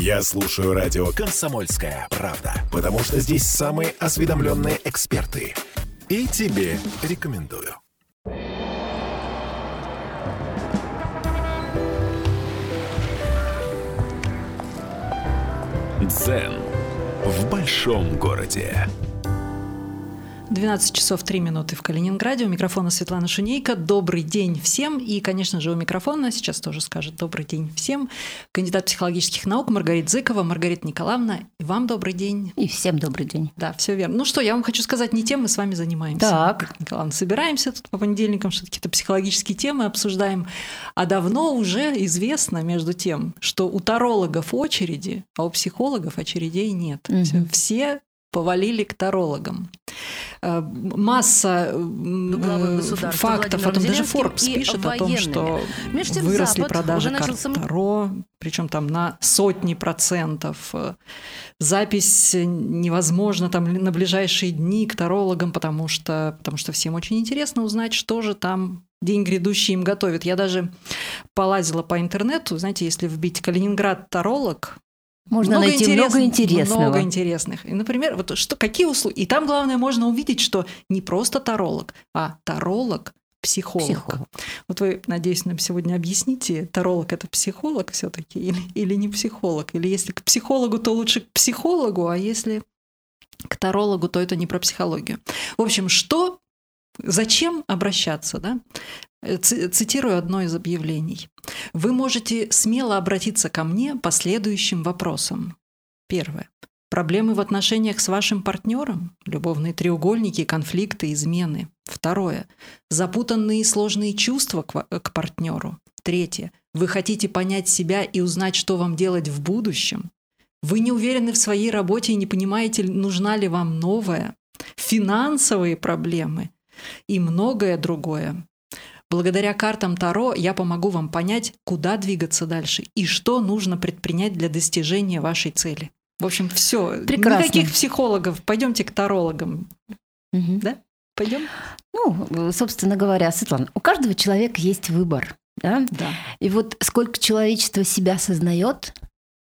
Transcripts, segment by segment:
Я слушаю радио «Комсомольская правда», потому что здесь самые осведомленные эксперты. И тебе рекомендую. Дзен в большом городе. 12 часов 3 минуты в Калининграде. У микрофона Светлана Шунейка. Добрый день всем. И, конечно же, у микрофона сейчас тоже скажет добрый день всем. Кандидат психологических наук Маргарита Зыкова, Маргарита Николаевна. И вам добрый день. И всем добрый день. Да, все верно. Ну что, я вам хочу сказать, не тем мы с вами занимаемся. Так. Николаевна, собираемся тут по понедельникам, что-то какие-то психологические темы обсуждаем. А давно уже известно, между тем, что у тарологов очереди, а у психологов очередей нет. Мгм. Все повалили к тарологам. Э, Масса главы э, фактов, о том Владимиром даже Forbes пишет о том, что Между тем выросли Запад продажи карт сом- Таро, причем там на сотни процентов. Э, Запись невозможно там на ближайшие дни к тарологам, потому что, потому что всем очень интересно узнать, что же там день грядущий им готовит. Я даже полазила по интернету, знаете, если вбить Калининград таролог, Можно найти интерес- много интересного. Много интересных. И, например, вот что, какие услуги. И там, главное, можно увидеть, что не просто таролог, а таролог психолог. Психолог. Вот вы, надеюсь, нам сегодня объясните, таролог это психолог все-таки или, или не психолог? Или если к психологу, то лучше к психологу, а если к тарологу, то это не про психологию. В общем, что, зачем обращаться, да? Э, ци- Цитирую одно из объявлений. Вы можете смело обратиться ко мне по следующим вопросам. Первое. Проблемы в отношениях с вашим партнером, любовные треугольники, конфликты, измены. Второе. Запутанные и сложные чувства к, ва- к партнеру. Третье. Вы хотите понять себя и узнать, что вам делать в будущем. Вы не уверены в своей работе и не понимаете, нужна ли вам новая. Финансовые проблемы и многое другое. Благодаря картам Таро я помогу вам понять, куда двигаться дальше и что нужно предпринять для достижения вашей цели. В общем, все. Прекрасно. Никаких психологов. Пойдемте к тарологам. Мгм. Да? Пойдем? Ну, собственно говоря, Светлана, у каждого человека есть выбор. Да? Да. И вот сколько человечество себя осознает,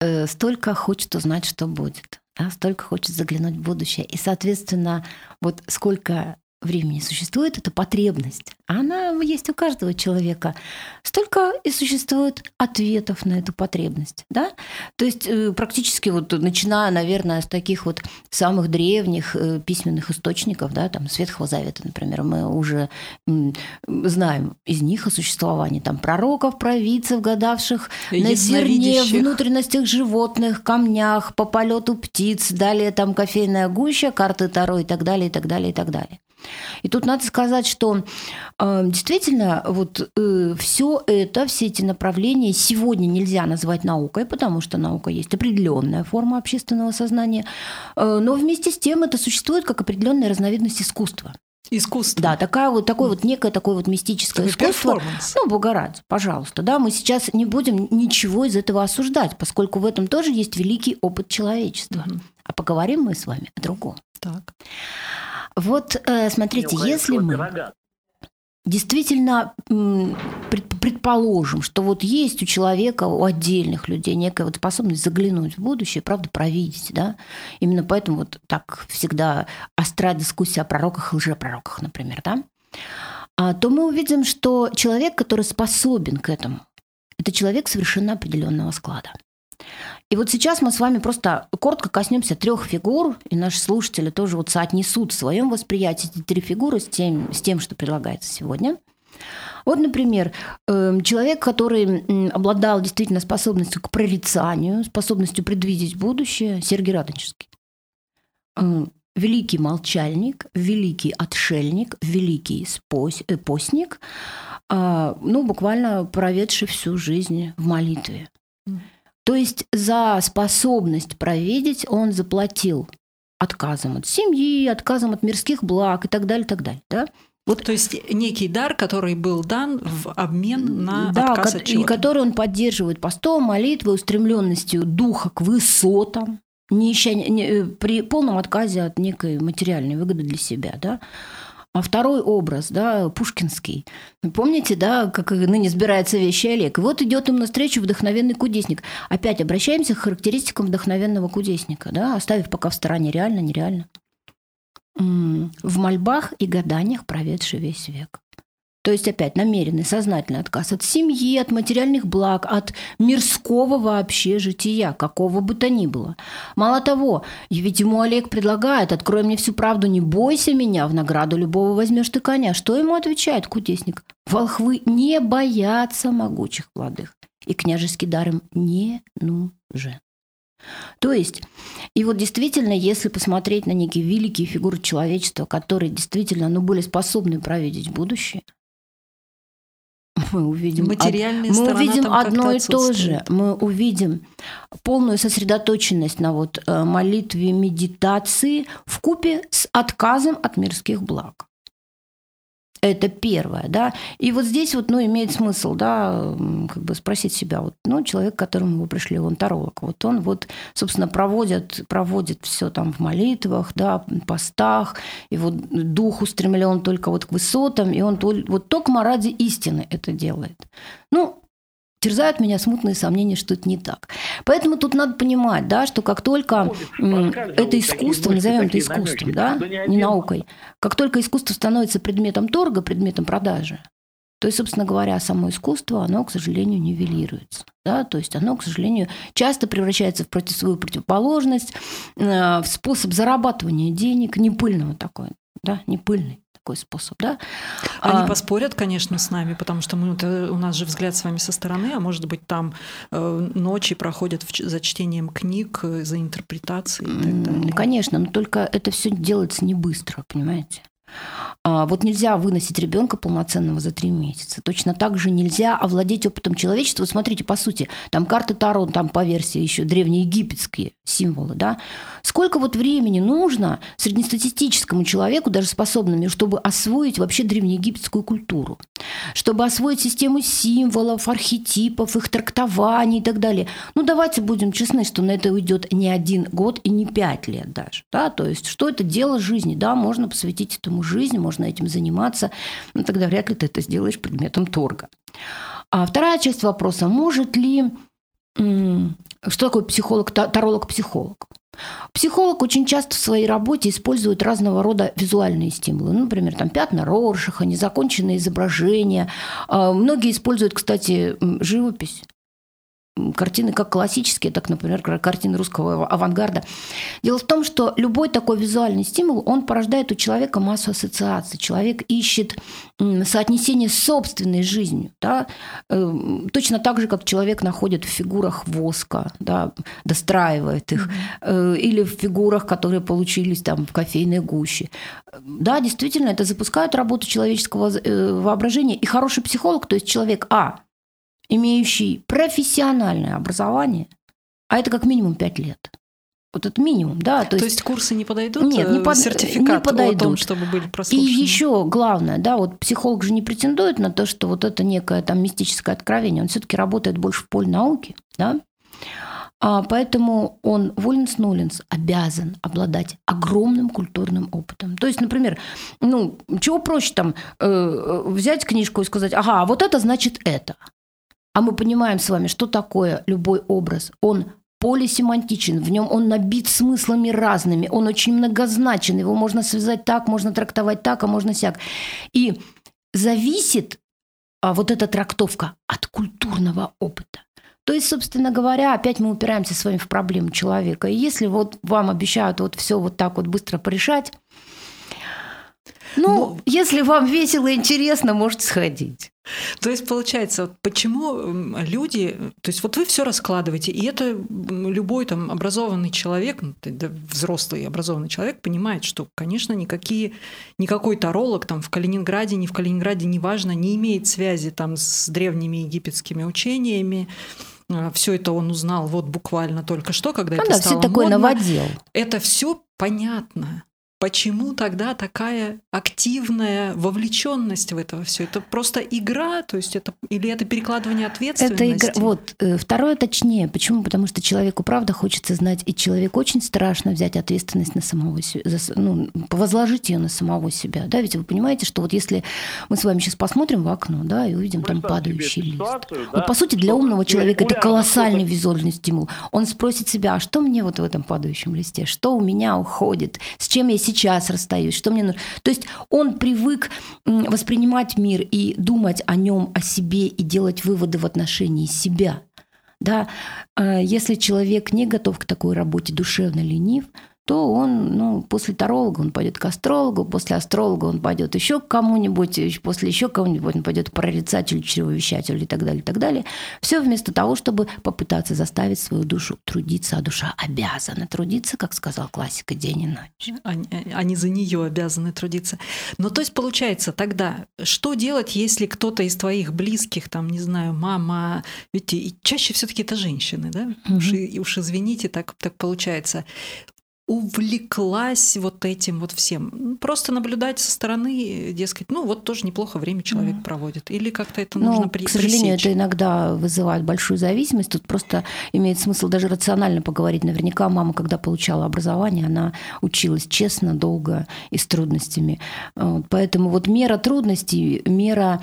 э, столько хочет узнать, что будет. да, столько хочет заглянуть в будущее. И, соответственно, вот сколько времени существует эта потребность, она есть у каждого человека, столько и существует ответов на эту потребность. Да? То есть э, практически вот начиная, наверное, с таких вот самых древних э, письменных источников, да, там, с Ветхого Завета, например, мы уже знаем из них о существовании там пророков, провидцев, гадавших на зерне, внутренностях животных, камнях, по полету птиц, далее там кофейная гуща, карты Таро и так далее, и так далее, и так далее. И тут надо сказать, что э, действительно вот все это, все эти направления сегодня нельзя назвать наукой, потому что наука есть определенная форма общественного сознания, э, но вместе с тем это существует как определенная разновидность искусства. Искусство. Да, такая вот, такое вот некое такое вот мистическое Такой искусство. Ну, бога ради, пожалуйста. Да, мы сейчас не будем ничего из этого осуждать, поскольку в этом тоже есть великий опыт человечества. Мгм. А поговорим мы с вами о другом. Так. Вот э, смотрите, если мы действительно предположим, что вот есть у человека, у отдельных людей некая вот способность заглянуть в будущее, правда, провидеть, да, именно поэтому вот так всегда остра дискуссия о пророках и лжепророках, например, да, а, то мы увидим, что человек, который способен к этому, это человек совершенно определенного склада. И вот сейчас мы с вами просто коротко коснемся трех фигур, и наши слушатели тоже вот соотнесут в своем восприятии эти три фигуры с тем, с тем что предлагается сегодня. Вот, например, эм, человек, который обладал действительно способностью к прорицанию, способностью предвидеть будущее, Сергей Радонежский. М, Великий молчальник, великий отшельник, великий спось- э, постник, а, ну, буквально проведший всю жизнь в молитве. То есть за способность провидеть он заплатил отказом от семьи, отказом от мирских благ и так далее, так далее. Да? Вот, то есть некий дар, который был дан в обмен на да, отказ от и чего-то. который он поддерживает постом, молитвой, устремленностью духа к высотам, не ища, не- э, при полном отказе от некой материальной выгоды для себя. Да? А второй образ, да, пушкинский. Помните, да, как ныне сбирается вещи Олег? Вот идет им навстречу вдохновенный кудесник. Опять обращаемся к характеристикам вдохновенного кудесника, да, оставив пока в стороне реально, нереально. В мольбах и гаданиях проведший весь век. То есть опять намеренный, сознательный отказ от семьи, от материальных благ, от мирского вообще жития, какого бы то ни было. Мало того, ведь ему Олег предлагает, открой мне всю правду, не бойся меня, в награду любого возьмешь ты коня. Что ему отвечает кудесник? Волхвы не боятся могучих владых, и княжеский дар им не нужен. То есть, и вот действительно, если посмотреть на некие великие фигуры человечества, которые действительно ну, были способны провидеть будущее, мы увидим, Материальная мы увидим одно и то же. Мы увидим полную сосредоточенность на вот э, молитве, медитации в купе с отказом от мирских благ. Это первое, да. И вот здесь вот, ну, имеет смысл, да, как бы спросить себя, вот, ну, человек, к которому вы пришли, он таролог, вот он вот, собственно, проводит, проводит все там в молитвах, да, постах, и вот дух устремлен только вот к высотам, и он вот только ради истины это делает. Ну, терзают меня смутные сомнения, что это не так. Поэтому тут надо понимать, да, что как только это искусство, назовем это искусством, да, не наукой, как только искусство становится предметом торга, предметом продажи, то есть, собственно говоря, само искусство, оно, к сожалению, нивелируется. Да? То есть оно, к сожалению, часто превращается в против, свою противоположность, э, в способ зарабатывания денег, не пыльного такой, да, не пыльный такой способ, да. Они а, поспорят, конечно, с нами, потому что мы, у нас же взгляд с вами со стороны, а может быть там э, ночи проходят в, за чтением книг, э, за интерпретацией и так далее. Конечно, но только это все делается не быстро, понимаете? А, вот нельзя выносить ребенка полноценного за три месяца. Точно так же нельзя овладеть опытом человечества. Смотрите, по сути, там карты Таро, там по версии еще древнеегипетские символы, да. Сколько вот времени нужно среднестатистическому человеку, даже способному, чтобы освоить вообще древнеегипетскую культуру, чтобы освоить систему символов, архетипов, их трактований и так далее. Ну, давайте будем честны, что на это уйдет не один год и не пять лет даже, да, то есть что это дело жизни, да, можно посвятить этому жизнь, можно этим заниматься, но тогда вряд ли ты это сделаешь предметом торга. А вторая часть вопроса, может ли что такое психолог, таролог-психолог? Психолог очень часто в своей работе использует разного рода визуальные стимулы. Ну, например, там пятна Роршаха, незаконченные изображения. А, многие используют, кстати, живопись картины как классические, так, например, картины русского авангарда. Дело в том, что любой такой визуальный стимул, он порождает у человека массу ассоциаций. Человек ищет соотнесение с собственной жизнью. Да? Э, точно так же, как человек находит в фигурах воска, да, достраивает их, mm-hmm. или в фигурах, которые получились там в кофейной гуще. Да, действительно, это запускает работу человеческого э, воображения. И хороший психолог, то есть человек, а, имеющий профессиональное образование, а это как минимум 5 лет. Вот это минимум, да. То, то есть, есть курсы не подойдут? Нет, не под... сертификат не подойдут. о том, чтобы были прослушаны. И еще главное, да, вот психолог же не претендует на то, что вот это некое там мистическое откровение. Он все-таки работает больше в поле науки, да. А поэтому он, Воленс Нулинс, обязан обладать огромным культурным опытом. То есть, например, ну, чего проще там э, взять книжку и сказать, ага, вот это значит это. А мы понимаем с вами, что такое любой образ. Он полисемантичен, в нем он набит смыслами разными, он очень многозначен, его можно связать так, можно трактовать так, а можно сяк. И зависит а, вот эта трактовка от культурного опыта. То есть, собственно говоря, опять мы упираемся с вами в проблему человека. И если вот вам обещают вот все вот так вот быстро порешать, ну, ну, если вам весело и интересно, можете сходить. То есть получается, почему люди, то есть вот вы все раскладываете, и это любой там образованный человек, ну, взрослый образованный человек понимает, что, конечно, никакие, никакой таролог там в Калининграде, не в Калининграде, неважно, не имеет связи там с древними египетскими учениями, а, все это он узнал вот буквально только что, когда ну, это да, стало все такое модно. новодел. Это все понятно. Почему тогда такая активная вовлеченность в это все? Это просто игра, то есть это или это перекладывание ответственности? Это игра. Вот э, второе точнее. Почему? Потому что человеку правда хочется знать, и человеку очень страшно взять ответственность на самого себя, ну, возложить ее на самого себя. Да, ведь вы понимаете, что вот если мы с вами сейчас посмотрим в окно, да, и увидим там падающий лист. Да? Вот по сути для умного человека это колоссальный визуальный стимул. Он спросит себя, а что мне вот в этом падающем листе, что у меня уходит, с чем я сейчас расстаюсь, что мне нужно. То есть он привык воспринимать мир и думать о нем, о себе и делать выводы в отношении себя. Да? А если человек не готов к такой работе, душевно ленив, то он, ну, после таролога он пойдет к астрологу, после астролога он пойдет еще к кому-нибудь, после еще кого-нибудь он пойдет к прорицателю, чревовещателю и так далее, и так далее. Все вместо того, чтобы попытаться заставить свою душу трудиться, а душа обязана трудиться, как сказал классика, день и ночь. Они, они за нее обязаны трудиться. Но то есть получается тогда, что делать, если кто-то из твоих близких, там, не знаю, мама, ведь чаще все-таки это женщины, да? Угу. Уж, уж извините, так, так получается увлеклась вот этим вот всем. Просто наблюдать со стороны, дескать, ну вот тоже неплохо время человек mm. проводит. Или как-то это ну, нужно при, К сожалению, пресечь. это иногда вызывает большую зависимость. Тут просто имеет смысл даже рационально поговорить. Наверняка мама, когда получала образование, она училась честно, долго и с трудностями. Вот, поэтому вот мера трудностей, мера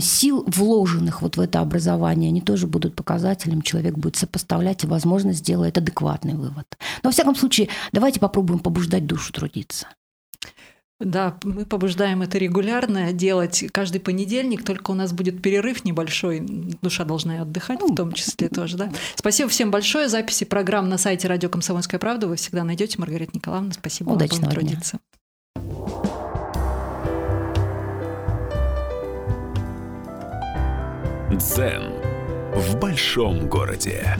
сил, вложенных вот в это образование, они тоже будут показателем. Человек будет сопоставлять и, возможно, сделает адекватный вывод. Но, во всяком случае, Давайте попробуем побуждать душу трудиться. Да, мы побуждаем это регулярно делать каждый понедельник, только у нас будет перерыв небольшой, душа должна и отдыхать в том числе тоже, да. Спасибо всем большое. Записи программ на сайте радио «Комсомольская правда» вы всегда найдете. Маргарита Николаевна, спасибо Удачного вам трудиться. Дзен в большом городе.